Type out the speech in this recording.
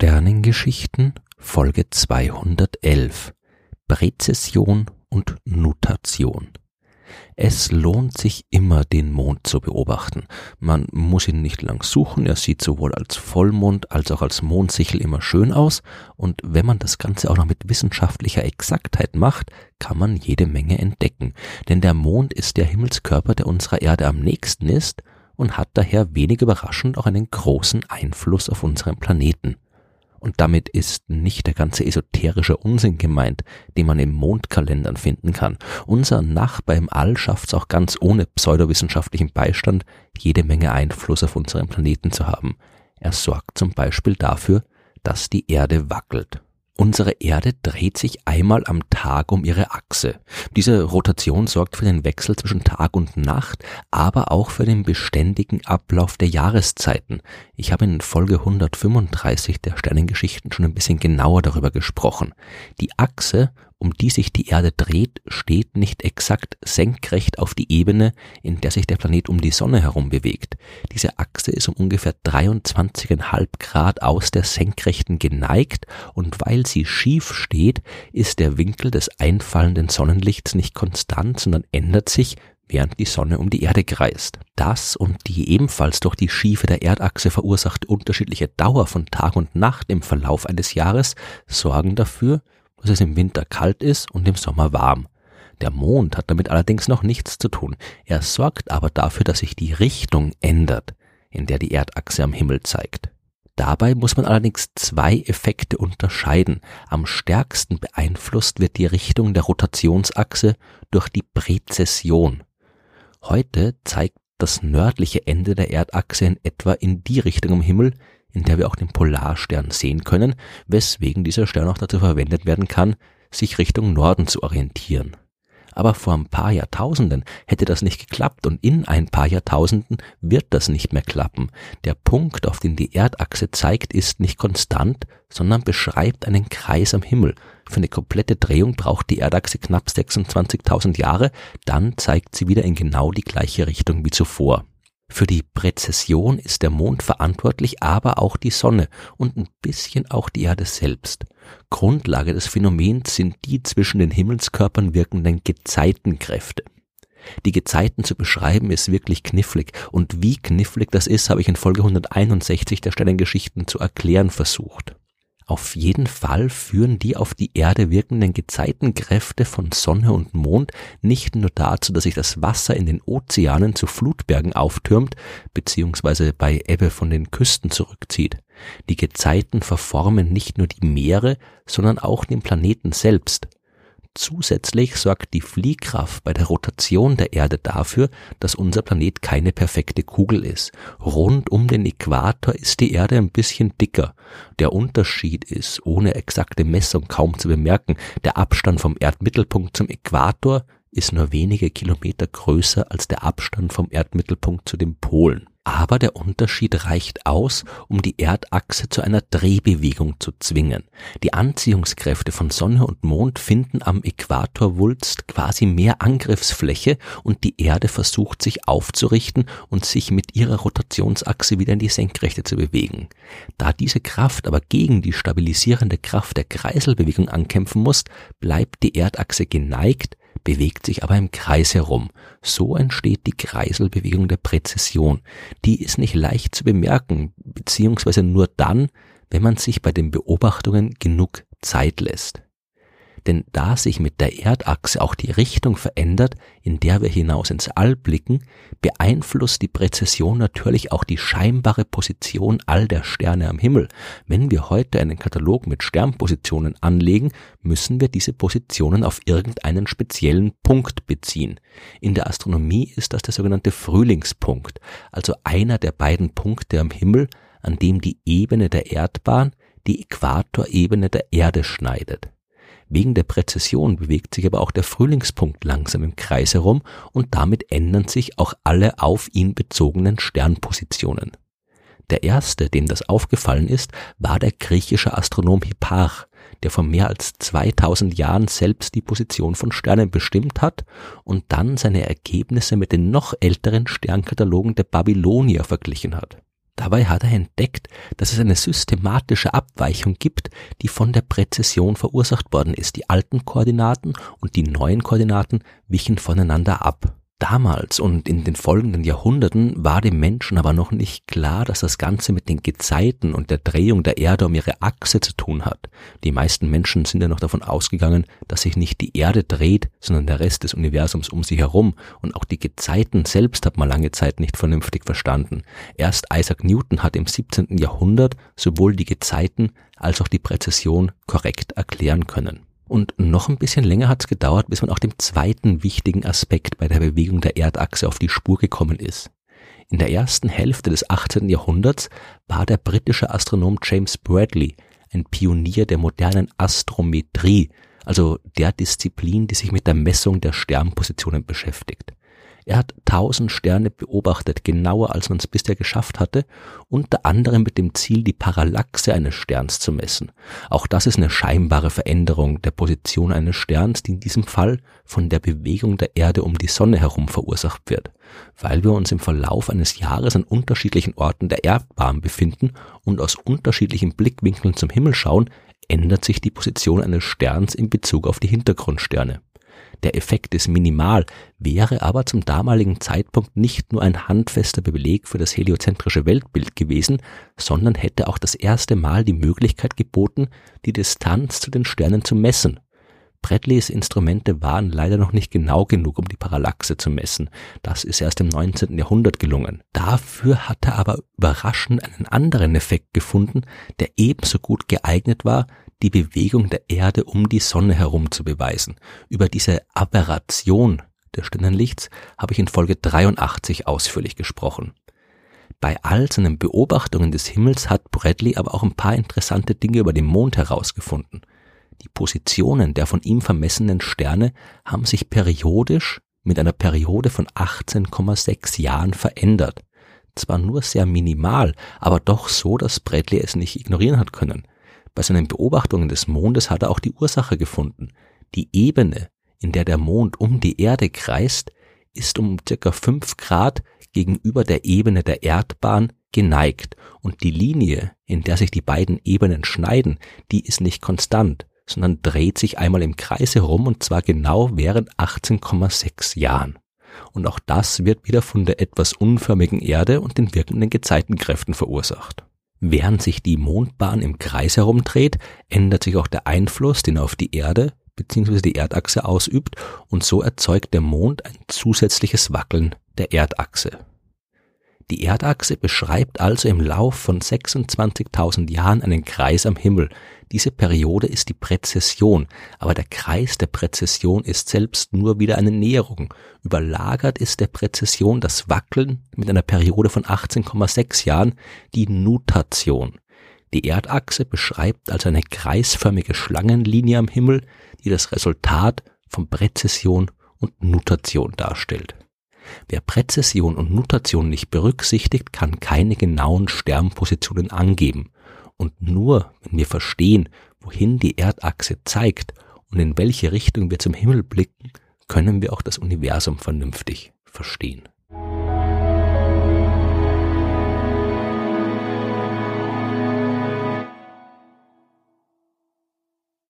Sternengeschichten Folge 211 Präzession und Nutation es lohnt sich immer, den Mond zu beobachten. Man muss ihn nicht lang suchen, er sieht sowohl als Vollmond als auch als Mondsichel immer schön aus, und wenn man das Ganze auch noch mit wissenschaftlicher Exaktheit macht, kann man jede Menge entdecken. Denn der Mond ist der Himmelskörper, der unserer Erde am nächsten ist und hat daher wenig überraschend auch einen großen Einfluss auf unseren Planeten. Und damit ist nicht der ganze esoterische Unsinn gemeint, den man im Mondkalendern finden kann. Unser Nachbar im All schafft es auch ganz ohne pseudowissenschaftlichen Beistand, jede Menge Einfluss auf unseren Planeten zu haben. Er sorgt zum Beispiel dafür, dass die Erde wackelt. Unsere Erde dreht sich einmal am Tag um ihre Achse. Diese Rotation sorgt für den Wechsel zwischen Tag und Nacht, aber auch für den beständigen Ablauf der Jahreszeiten. Ich habe in Folge 135 der Sternengeschichten schon ein bisschen genauer darüber gesprochen. Die Achse um die sich die Erde dreht, steht nicht exakt senkrecht auf die Ebene, in der sich der Planet um die Sonne herum bewegt. Diese Achse ist um ungefähr 23,5 Grad aus der Senkrechten geneigt und weil sie schief steht, ist der Winkel des einfallenden Sonnenlichts nicht konstant, sondern ändert sich, während die Sonne um die Erde kreist. Das und die ebenfalls durch die Schiefe der Erdachse verursachte unterschiedliche Dauer von Tag und Nacht im Verlauf eines Jahres sorgen dafür, dass es im Winter kalt ist und im Sommer warm. Der Mond hat damit allerdings noch nichts zu tun. Er sorgt aber dafür, dass sich die Richtung ändert, in der die Erdachse am Himmel zeigt. Dabei muss man allerdings zwei Effekte unterscheiden. Am stärksten beeinflusst wird die Richtung der Rotationsachse durch die Präzession. Heute zeigt das nördliche Ende der Erdachse in etwa in die Richtung am Himmel, in der wir auch den Polarstern sehen können, weswegen dieser Stern auch dazu verwendet werden kann, sich Richtung Norden zu orientieren. Aber vor ein paar Jahrtausenden hätte das nicht geklappt und in ein paar Jahrtausenden wird das nicht mehr klappen. Der Punkt, auf den die Erdachse zeigt, ist nicht konstant, sondern beschreibt einen Kreis am Himmel. Für eine komplette Drehung braucht die Erdachse knapp 26.000 Jahre, dann zeigt sie wieder in genau die gleiche Richtung wie zuvor. Für die Präzession ist der Mond verantwortlich, aber auch die Sonne und ein bisschen auch die Erde selbst. Grundlage des Phänomens sind die zwischen den Himmelskörpern wirkenden Gezeitenkräfte. Die Gezeiten zu beschreiben ist wirklich knifflig und wie knifflig das ist, habe ich in Folge 161 der Sternengeschichten zu erklären versucht. Auf jeden Fall führen die auf die Erde wirkenden Gezeitenkräfte von Sonne und Mond nicht nur dazu, dass sich das Wasser in den Ozeanen zu Flutbergen auftürmt, beziehungsweise bei Ebbe von den Küsten zurückzieht. Die Gezeiten verformen nicht nur die Meere, sondern auch den Planeten selbst. Zusätzlich sorgt die Fliehkraft bei der Rotation der Erde dafür, dass unser Planet keine perfekte Kugel ist. Rund um den Äquator ist die Erde ein bisschen dicker. Der Unterschied ist ohne exakte Messung kaum zu bemerken. Der Abstand vom Erdmittelpunkt zum Äquator ist nur wenige Kilometer größer als der Abstand vom Erdmittelpunkt zu den Polen aber der Unterschied reicht aus, um die Erdachse zu einer Drehbewegung zu zwingen. Die Anziehungskräfte von Sonne und Mond finden am Äquatorwulst quasi mehr Angriffsfläche und die Erde versucht sich aufzurichten und sich mit ihrer Rotationsachse wieder in die Senkrechte zu bewegen. Da diese Kraft aber gegen die stabilisierende Kraft der Kreiselbewegung ankämpfen muss, bleibt die Erdachse geneigt, bewegt sich aber im Kreis herum. So entsteht die Kreiselbewegung der Präzession. Die ist nicht leicht zu bemerken, beziehungsweise nur dann, wenn man sich bei den Beobachtungen genug Zeit lässt denn da sich mit der Erdachse auch die Richtung verändert, in der wir hinaus ins All blicken, beeinflusst die Präzession natürlich auch die scheinbare Position all der Sterne am Himmel. Wenn wir heute einen Katalog mit Sternpositionen anlegen, müssen wir diese Positionen auf irgendeinen speziellen Punkt beziehen. In der Astronomie ist das der sogenannte Frühlingspunkt, also einer der beiden Punkte am Himmel, an dem die Ebene der Erdbahn die Äquatorebene der Erde schneidet. Wegen der Präzession bewegt sich aber auch der Frühlingspunkt langsam im Kreis herum und damit ändern sich auch alle auf ihn bezogenen Sternpositionen. Der erste, dem das aufgefallen ist, war der griechische Astronom Hipparch, der vor mehr als 2000 Jahren selbst die Position von Sternen bestimmt hat und dann seine Ergebnisse mit den noch älteren Sternkatalogen der Babylonier verglichen hat. Dabei hat er entdeckt, dass es eine systematische Abweichung gibt, die von der Präzession verursacht worden ist. Die alten Koordinaten und die neuen Koordinaten wichen voneinander ab. Damals und in den folgenden Jahrhunderten war dem Menschen aber noch nicht klar, dass das Ganze mit den Gezeiten und der Drehung der Erde um ihre Achse zu tun hat. Die meisten Menschen sind ja noch davon ausgegangen, dass sich nicht die Erde dreht, sondern der Rest des Universums um sie herum. Und auch die Gezeiten selbst hat man lange Zeit nicht vernünftig verstanden. Erst Isaac Newton hat im 17. Jahrhundert sowohl die Gezeiten als auch die Präzession korrekt erklären können. Und noch ein bisschen länger hat es gedauert, bis man auch dem zweiten wichtigen Aspekt bei der Bewegung der Erdachse auf die Spur gekommen ist. In der ersten Hälfte des 18. Jahrhunderts war der britische Astronom James Bradley ein Pionier der modernen Astrometrie, also der Disziplin, die sich mit der Messung der Sternpositionen beschäftigt. Er hat tausend Sterne beobachtet, genauer als man es bisher geschafft hatte, unter anderem mit dem Ziel, die Parallaxe eines Sterns zu messen. Auch das ist eine scheinbare Veränderung der Position eines Sterns, die in diesem Fall von der Bewegung der Erde um die Sonne herum verursacht wird. Weil wir uns im Verlauf eines Jahres an unterschiedlichen Orten der Erdbahn befinden und aus unterschiedlichen Blickwinkeln zum Himmel schauen, ändert sich die Position eines Sterns in Bezug auf die Hintergrundsterne. Der Effekt ist minimal, wäre aber zum damaligen Zeitpunkt nicht nur ein handfester Beleg für das heliozentrische Weltbild gewesen, sondern hätte auch das erste Mal die Möglichkeit geboten, die Distanz zu den Sternen zu messen. Bradleys Instrumente waren leider noch nicht genau genug, um die Parallaxe zu messen. Das ist erst im 19. Jahrhundert gelungen. Dafür hat er aber überraschend einen anderen Effekt gefunden, der ebenso gut geeignet war, die Bewegung der Erde um die Sonne herum zu beweisen. Über diese Aberration des Sternenlichts habe ich in Folge 83 ausführlich gesprochen. Bei all seinen Beobachtungen des Himmels hat Bradley aber auch ein paar interessante Dinge über den Mond herausgefunden. Die Positionen der von ihm vermessenen Sterne haben sich periodisch mit einer Periode von 18,6 Jahren verändert. Zwar nur sehr minimal, aber doch so, dass Bradley es nicht ignorieren hat können. Bei seinen Beobachtungen des Mondes hat er auch die Ursache gefunden. Die Ebene, in der der Mond um die Erde kreist, ist um circa fünf Grad gegenüber der Ebene der Erdbahn geneigt und die Linie, in der sich die beiden Ebenen schneiden, die ist nicht konstant, sondern dreht sich einmal im Kreis herum und zwar genau während 18,6 Jahren. Und auch das wird wieder von der etwas unförmigen Erde und den wirkenden Gezeitenkräften verursacht. Während sich die Mondbahn im Kreis herumdreht, ändert sich auch der Einfluss, den er auf die Erde bzw. die Erdachse ausübt, und so erzeugt der Mond ein zusätzliches Wackeln der Erdachse. Die Erdachse beschreibt also im Lauf von 26.000 Jahren einen Kreis am Himmel. Diese Periode ist die Präzession, aber der Kreis der Präzession ist selbst nur wieder eine Näherung. Überlagert ist der Präzession das Wackeln mit einer Periode von 18,6 Jahren, die Nutation. Die Erdachse beschreibt also eine kreisförmige Schlangenlinie am Himmel, die das Resultat von Präzession und Nutation darstellt. Wer Präzession und Nutation nicht berücksichtigt, kann keine genauen Sternpositionen angeben. Und nur wenn wir verstehen, wohin die Erdachse zeigt und in welche Richtung wir zum Himmel blicken, können wir auch das Universum vernünftig verstehen.